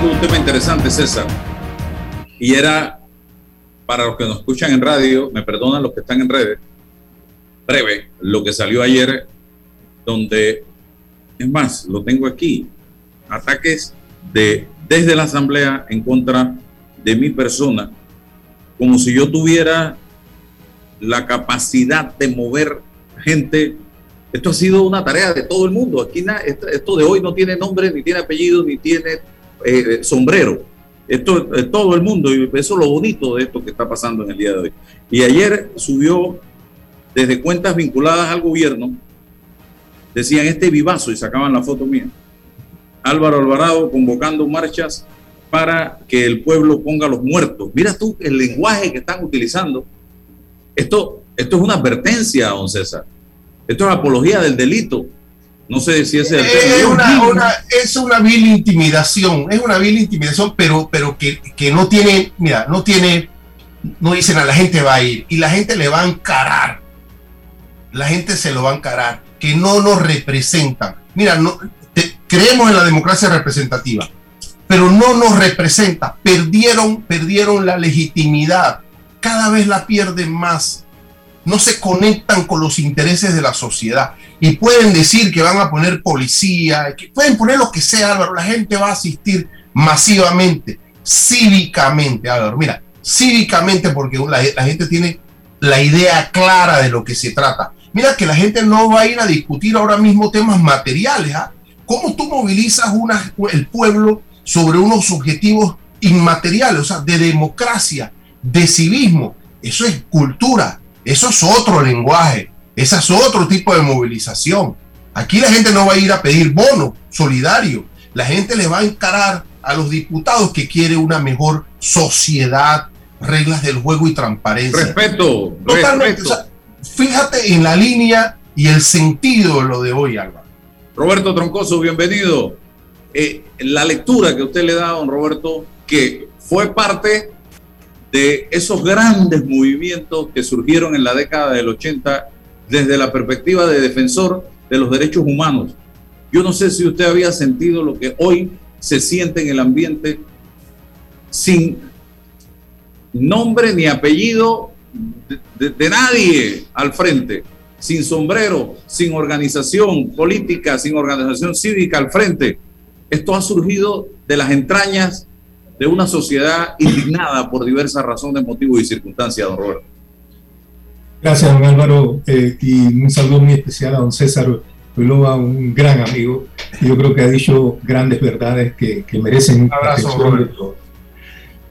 De un tema interesante, César. Y era, para los que nos escuchan en radio, me perdonan los que están en redes, breve, lo que salió ayer, donde, es más, lo tengo aquí, ataques de, desde la Asamblea en contra de mi persona, como si yo tuviera la capacidad de mover gente esto ha sido una tarea de todo el mundo. Aquí esto de hoy no tiene nombre, ni tiene apellido, ni tiene eh, sombrero. Esto es todo el mundo y eso es lo bonito de esto que está pasando en el día de hoy. Y ayer subió desde cuentas vinculadas al gobierno, decían este vivazo y sacaban la foto mía. Álvaro Alvarado convocando marchas para que el pueblo ponga los muertos. Mira tú el lenguaje que están utilizando. Esto, esto es una advertencia, don César. Esto es apología del delito. No sé si ese es el Es término. una, una- es una vil intimidación, es una vil intimidación, pero, pero que, que no tiene, mira, no tiene, no dicen a la gente va a ir y la gente le va a encarar. La gente se lo va a encarar, que no nos representan. Mira, no, te- creemos en la democracia representativa, pero no nos representa. Perdieron, perdieron la legitimidad. Cada vez la pierden más. No se conectan con los intereses de la sociedad y pueden decir que van a poner policía, que pueden poner lo que sea, Álvaro, la gente va a asistir masivamente, cívicamente, Álvaro, mira, cívicamente porque la, gente tiene la idea clara de lo que se trata. Mira que la gente no va a ir a discutir ahora mismo temas materiales, ¿ah? ¿Cómo tú movilizas el pueblo sobre unos objetivos inmateriales, o sea, de democracia, de civismo? Eso es cultura, eso es otro lenguaje, ese es otro tipo de movilización. Aquí la gente no va a ir a pedir bono solidario, la gente le va a encarar a los diputados que quiere una mejor sociedad, reglas del juego y transparencia. Respeto, Totalmente. respeto. o sea, fíjate en la línea y el sentido de lo de hoy, Álvaro. Roberto Troncoso, bienvenido. Eh, la lectura que usted le da a don Roberto, que fue parte de esos grandes movimientos que surgieron en la década del 80 desde la perspectiva de defensor de los derechos humanos. Yo no sé si usted había sentido lo que hoy se siente en el ambiente sin nombre ni apellido de, nadie al frente, sin sombrero, sin organización política, sin organización cívica al frente. Esto ha surgido de las entrañas de una sociedad indignada por diversas razones, motivos y circunstancias, don Roberto. Gracias, don Álvaro, eh, y un saludo muy especial a don César Ulloa, un gran amigo. Yo creo que ha dicho grandes verdades que, que merecen Un abrazo, Roberto.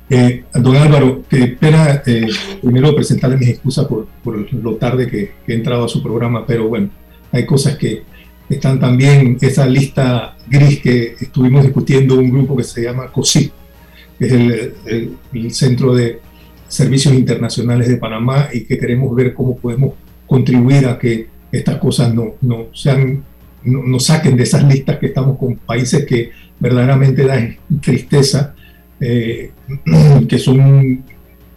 Eh, don Álvaro, que espera eh, primero presentarle mis excusas por, por lo tarde que, que he entrado a su programa, pero bueno, hay cosas que están también, esa lista gris que estuvimos discutiendo, un grupo que se llama COSIP, que es el, el- el Centro de Servicios Internacionales de Panamá y que queremos ver cómo podemos contribuir a que estas cosas no, no sean no, no saquen de esas listas que estamos con países que verdaderamente dan tristeza, eh, que son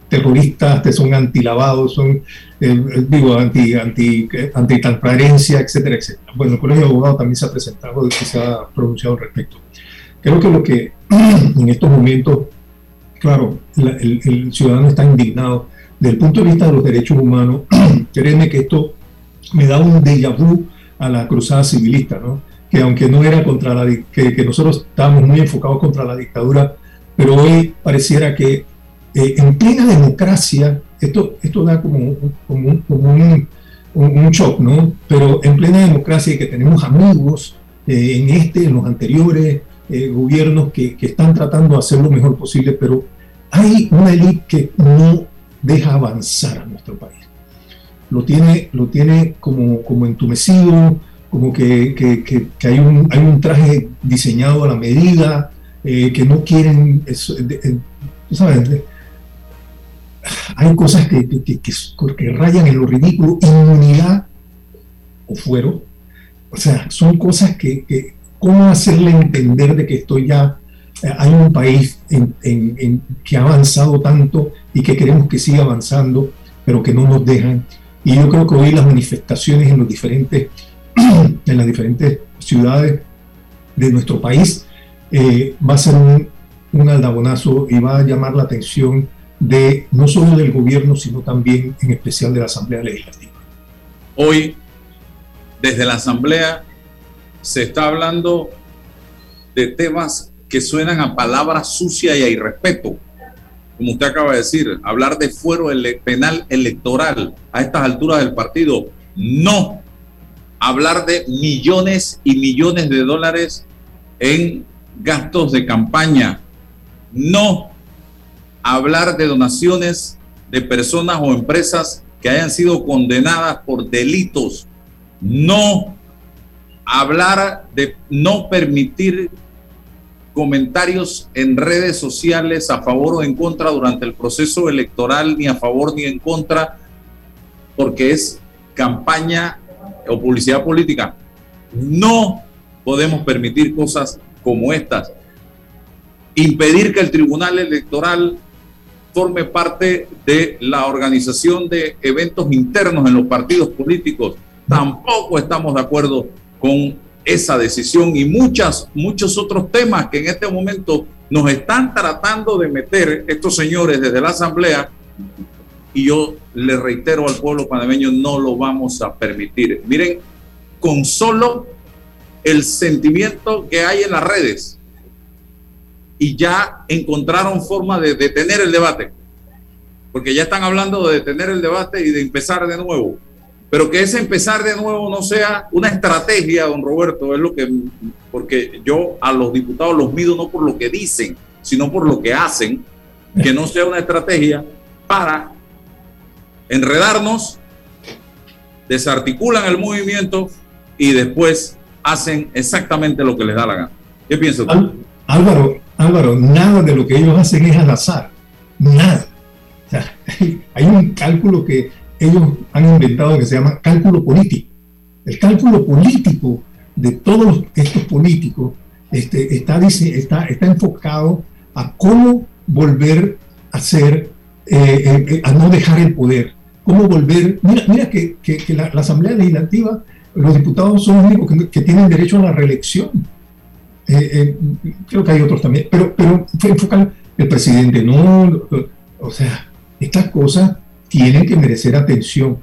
terroristas, que son antilavados, son, eh, digo, anti, anti, anti transparencia, etcétera, etcétera. Bueno, el Colegio de Abogados también se ha presentado y se ha pronunciado al respecto. Creo que lo que en estos momentos, claro, la- el, el ciudadano está indignado. Desde el punto de vista de los derechos humanos, créeme que esto me da un déjà vu a la cruzada civilista, ¿no? que aunque no era contra la que, que nosotros estábamos muy enfocados contra la dictadura, pero hoy pareciera que eh, en plena democracia, esto, esto da como, como, un, como un, un- un shock, ¿no? Pero en plena democracia y que tenemos amigos eh, en este, en los anteriores eh, gobiernos que, que están tratando de hacer lo mejor posible, pero hay una élite que no deja avanzar a nuestro país. Lo tiene, lo tiene como, como entumecido, como que, que- que- que hay, un, hay un traje diseñado a la medida, eh, que no quieren, eso, de- de- tú sabes, de- hay cosas que, que, rayan en lo ridículo, inmunidad o fuero, o sea, son cosas que, que cómo hacerle entender de que esto ya hay un país que ha avanzado tanto y que queremos que siga avanzando, pero que no nos dejan. Y yo creo que hoy las manifestaciones en los diferentes, en las diferentes ciudades de nuestro país eh, va a ser un, un aldabonazo y va a llamar la atención de no solo del gobierno, sino también en especial de la Asamblea Legislativa. Hoy, desde la Asamblea, se está hablando de temas que suenan a palabras sucias y a irrespeto. Como usted acaba de decir, hablar de fuero penal electoral a estas alturas del partido, no. Hablar de millones y millones de dólares en gastos de campaña, no. Hablar de donaciones de personas o empresas que hayan sido condenadas por delitos, no. Hablar de no permitir comentarios en redes sociales a favor o en contra durante el proceso electoral, ni a favor ni en contra, porque es campaña o publicidad política. No podemos permitir cosas como estas. Impedir que el Tribunal Electoral forme parte de la organización de eventos internos en los partidos políticos. Tampoco estamos de acuerdo con esa decisión y muchas, muchos otros temas que en este momento nos están tratando de meter estos señores desde la Asamblea y yo le reitero al pueblo panameño, no lo vamos a permitir. Miren, con solo el sentimiento que hay en las redes y ya encontraron forma de detener el debate, porque ya están hablando de detener el debate y de empezar de nuevo. Pero que ese empezar de nuevo no sea una estrategia, don Roberto, es lo que, porque yo a los diputados los mido no por lo que dicen, sino por lo que hacen, que no sea una estrategia para enredarnos, desarticulan el movimiento y después hacen exactamente lo que les da la gana. ¿Qué piensas tú? Álvaro, Álvaro, nada de lo que ellos hacen es al azar. Nada. O sea, hay un cálculo que ellos han inventado que se llama cálculo político. El cálculo político de todos estos políticos este, está, está, está enfocado a cómo volver a ser, eh, eh, eh, a no dejar el poder, cómo volver, mira, mira que, que, la, Asamblea Legislativa, los diputados son los únicos que, que tienen derecho a la reelección. creo que hay otros también, pero, pero enfocan el presidente, no, o sea, estas cosas tienen que merecer atención.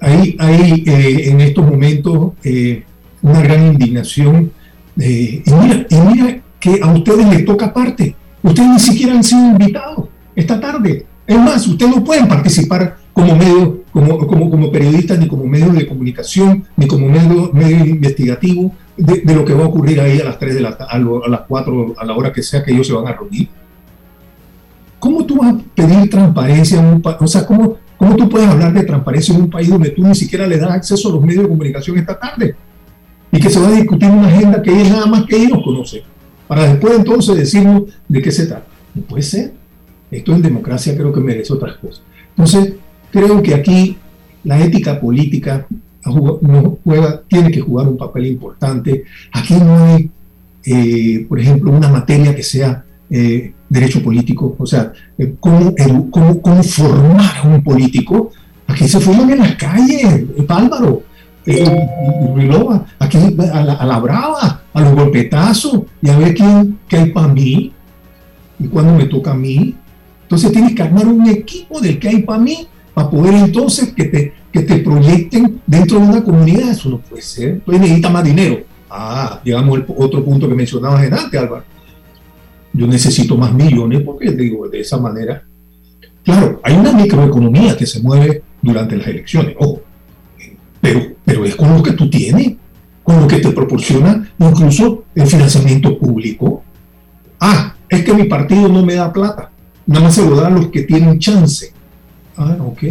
Hay, hay eh, en estos momentos eh, una gran indignación. Eh, y, mira, y mira que a ustedes les toca parte. Ustedes ni siquiera han sido invitados esta tarde. Es más, ustedes no pueden participar como medio, como, como, como periodistas, ni como medio de comunicación, ni como medio, medio investigativo de, de, lo que va a ocurrir ahí a las 3 de la a, a las 4, a la hora que sea que ellos se van a reunir. ¿Cómo tú vas a pedir transparencia en un país? O sea, ¿cómo, ¿cómo tú puedes hablar de transparencia en un país donde tú ni siquiera le das acceso a los medios de comunicación esta tarde? Y que se va a discutir una agenda que es nada más que ellos conocen, para después entonces decirnos de qué se trata. No puede ser. Esto en democracia creo que merece otras cosas. Entonces, creo que aquí la ética política no juega, tiene que jugar un papel importante. Aquí no hay, eh, por ejemplo, una materia que sea eh, derecho político, o sea, eh, cómo, cómo, formar a un político. Aquí se forman en las calles, Álvaro, eh, aquí a la, a la, brava, a los golpetazos, y a ver quién, qué hay para mí, y cuando me toca a mí. Entonces tienes que armar un equipo del que hay para mí, para poder entonces que te, que te proyecten dentro de una comunidad. Eso no puede ser. Entonces necesita más dinero. Ah, llegamos al otro punto que mencionabas antes, Álvaro yo necesito más millones porque digo, de esa manera, claro, hay una microeconomía que se mueve durante las elecciones, ojo, pero, pero es con lo que tú tienes, con lo que te proporciona incluso el financiamiento público. Ah, es que mi partido no me da plata, nada más se lo dan los que tienen chance. Ah, ok.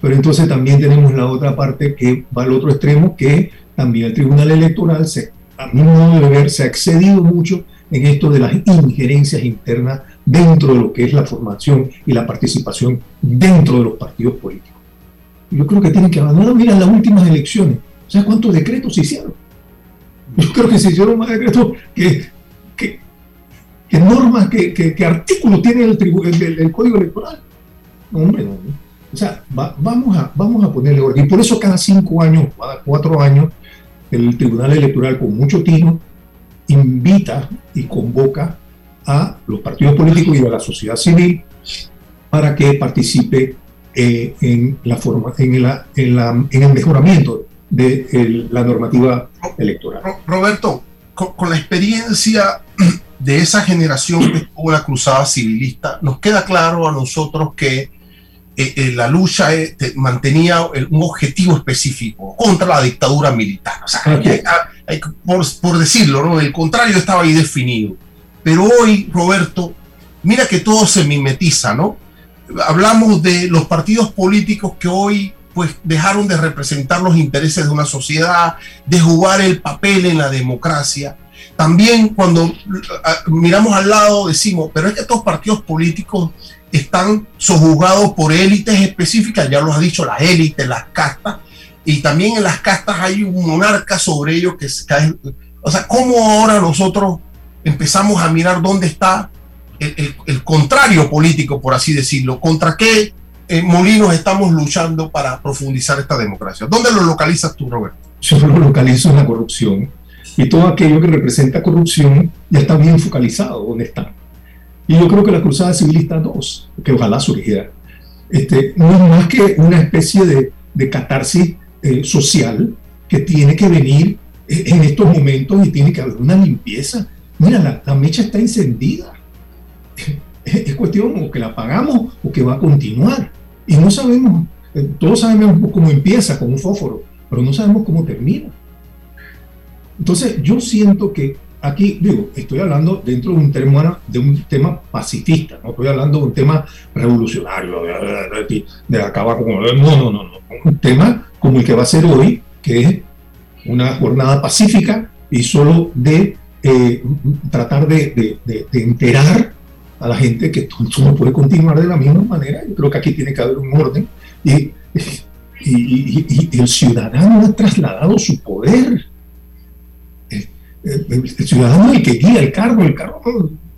Pero entonces también tenemos la otra parte que va al otro extremo, que también el Tribunal Electoral, se, a mi modo de ver, se ha excedido mucho en esto de las injerencias internas dentro de lo que es la formación y la participación dentro de los partidos políticos. Yo creo que tienen que abandonar, mira, las últimas elecciones, sea, ¿cuántos decretos se hicieron? Yo creo que se hicieron más decretos que, que, normas, que, que, artículos tiene el, el, Código Electoral. No, hombre, no. O sea, vamos, a, vamos a ponerle orden. Y por eso cada cinco años, cada cuatro años, el Tribunal Electoral con mucho tino invita y convoca a los partidos políticos y a la sociedad civil para que participe eh, en, la forma, en, la, en, la, en, el mejoramiento de la normativa electoral. Roberto, con, la experiencia de esa generación que estuvo la cruzada civilista, nos queda claro a nosotros que eh, eh, la lucha mantenía un objetivo específico contra la dictadura militar. O sea, por, decirlo, ¿no? El contrario estaba ahí definido. Pero hoy, Roberto, mira que todo se mimetiza, ¿no? Hablamos de los partidos políticos que hoy pues dejaron de representar los intereses de una sociedad, de jugar el papel en la democracia. También cuando miramos al lado decimos, pero es que estos partidos políticos están sojuzgados por élites específicas, ya lo ha dicho, las élites, las castas, y también en las castas hay un monarca sobre ellos que cae. O sea, ¿cómo ahora nosotros empezamos a mirar dónde está el, el- el contrario político, por así decirlo? ¿Contra qué eh, molinos estamos luchando para profundizar esta democracia? ¿Dónde lo localizas tú, Roberto? yo lo localizo en la corrupción y todo aquello que representa corrupción ya está bien focalizado donde está. Y yo creo que la Cruzada Civilista 2, que ojalá surgiera, este, no es más que una especie de, de catarsis eh, social que tiene que venir eh, en estos momentos y tiene que haber una limpieza. Mira, la, la mecha está encendida. Es, es cuestión o que la apagamos o que va a continuar. Y no sabemos, eh, todos sabemos cómo empieza con un fósforo, pero no sabemos cómo termina. Entonces, yo siento que aquí, digo, estoy hablando dentro de un tema, de un tema pacifista, no estoy hablando de un tema revolucionario, de- de- de acabar con... No, no, no, no. Un tema como el que va a ser hoy, que es una jornada pacífica y solo de eh, tratar de, de- de- de enterar a la gente que esto esto no puede continuar de la misma manera. Yo creo que aquí tiene que haber un orden y, y- y- y el ciudadano ha trasladado su poder. Eh, El, el ciudadano es el que guía el carro, el carro,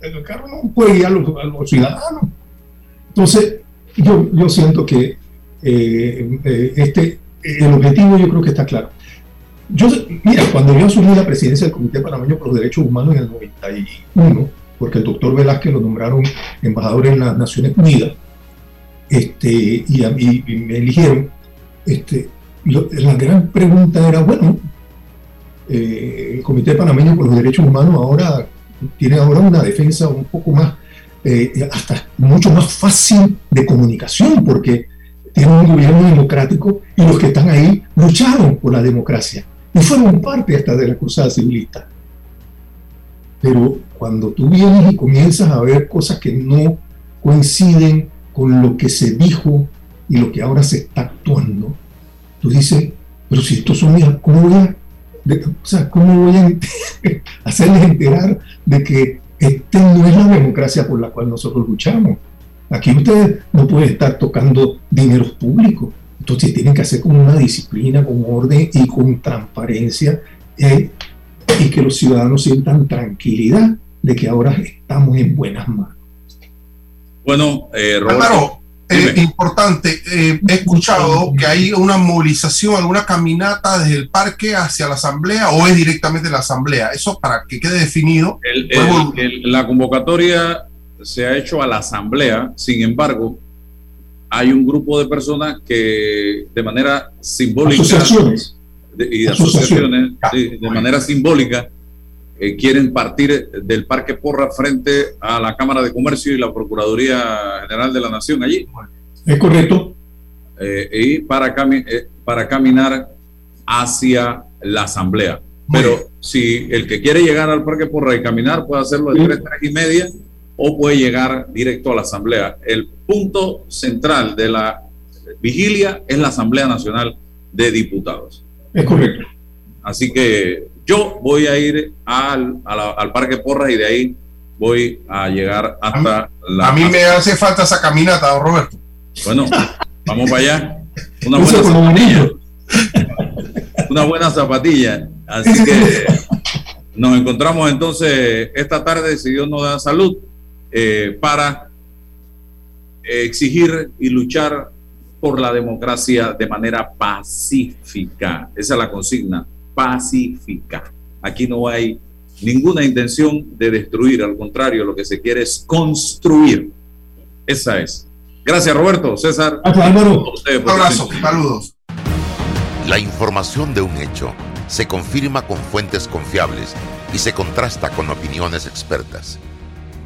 el carro no puede guiar a los, a los ciudadanos. Entonces, yo, yo siento que eh, eh, este, el objetivo yo creo que está claro. Yo, mira, cuando yo asumí la presidencia del Comité Panameño por los Derechos Humanos en el 91, porque el doctor Velázquez lo nombraron embajador en las Naciones Unidas, este, y, a mí me eligieron, este, la gran pregunta era, bueno, eh, el Comité Panameño por los Derechos Humanos ahora tiene ahora una defensa un poco más, eh, hasta mucho más fácil de comunicación, porque tiene un gobierno democrático y los que están ahí lucharon por la democracia y fueron parte hasta de la cruzada civilista. Pero cuando tú vienes y comienzas a ver cosas que no coinciden con lo que se dijo y lo que ahora se está actuando, tú dices, pero si estos son mis, ¿cómo voy a, de- o sea, ¿cómo voy a hacerles enterar de que esta no es la democracia por la cual nosotros luchamos? Aquí ustedes no pueden estar tocando dineros públicos. Entonces tienen que hacer con una disciplina, con orden y con transparencia eh, y que los ciudadanos sientan tranquilidad de que ahora estamos en buenas manos. Bueno, eh, Roberto, Álvaro, eh, importante, eh, he escuchado que hay una movilización, alguna caminata desde el parque hacia la asamblea o es directamente la asamblea. Eso para que quede definido. el- el- el- la convocatoria se ha hecho a la asamblea, sin embargo, hay un grupo de personas que de manera simbólica Asociaciones. de- y de asociaciones de manera simbólica eh, quieren partir del Parque Porra frente a la Cámara de Comercio y la Procuraduría General de la Nación allí. ¿Es correcto? Eh, y para, cami- eh, para caminar hacia la Asamblea. Pero si el que quiere llegar al Parque Porra y caminar puede hacerlo de tres, tres y media o puede llegar directo a la Asamblea. El punto central de la vigilia es la Asamblea Nacional de Diputados. Es correcto. Así que yo voy a ir al, a la- al Parque Porra y de ahí voy a llegar hasta la... A mí me hace falta esa caminata, don Roberto. Bueno, vamos para allá. Una buena zapatilla. Una buena zapatilla. Así que nos encontramos entonces esta tarde, si Dios nos da salud, eh, para exigir y luchar por la democracia de manera pacífica. Esa es la consigna, pacífica. Aquí no hay ninguna intención de destruir, al contrario, lo que se quiere es construir. Esa es. Gracias, Roberto. César. Álvaro. Un abrazo, saludos. La información de un hecho se confirma con fuentes confiables y se contrasta con opiniones expertas.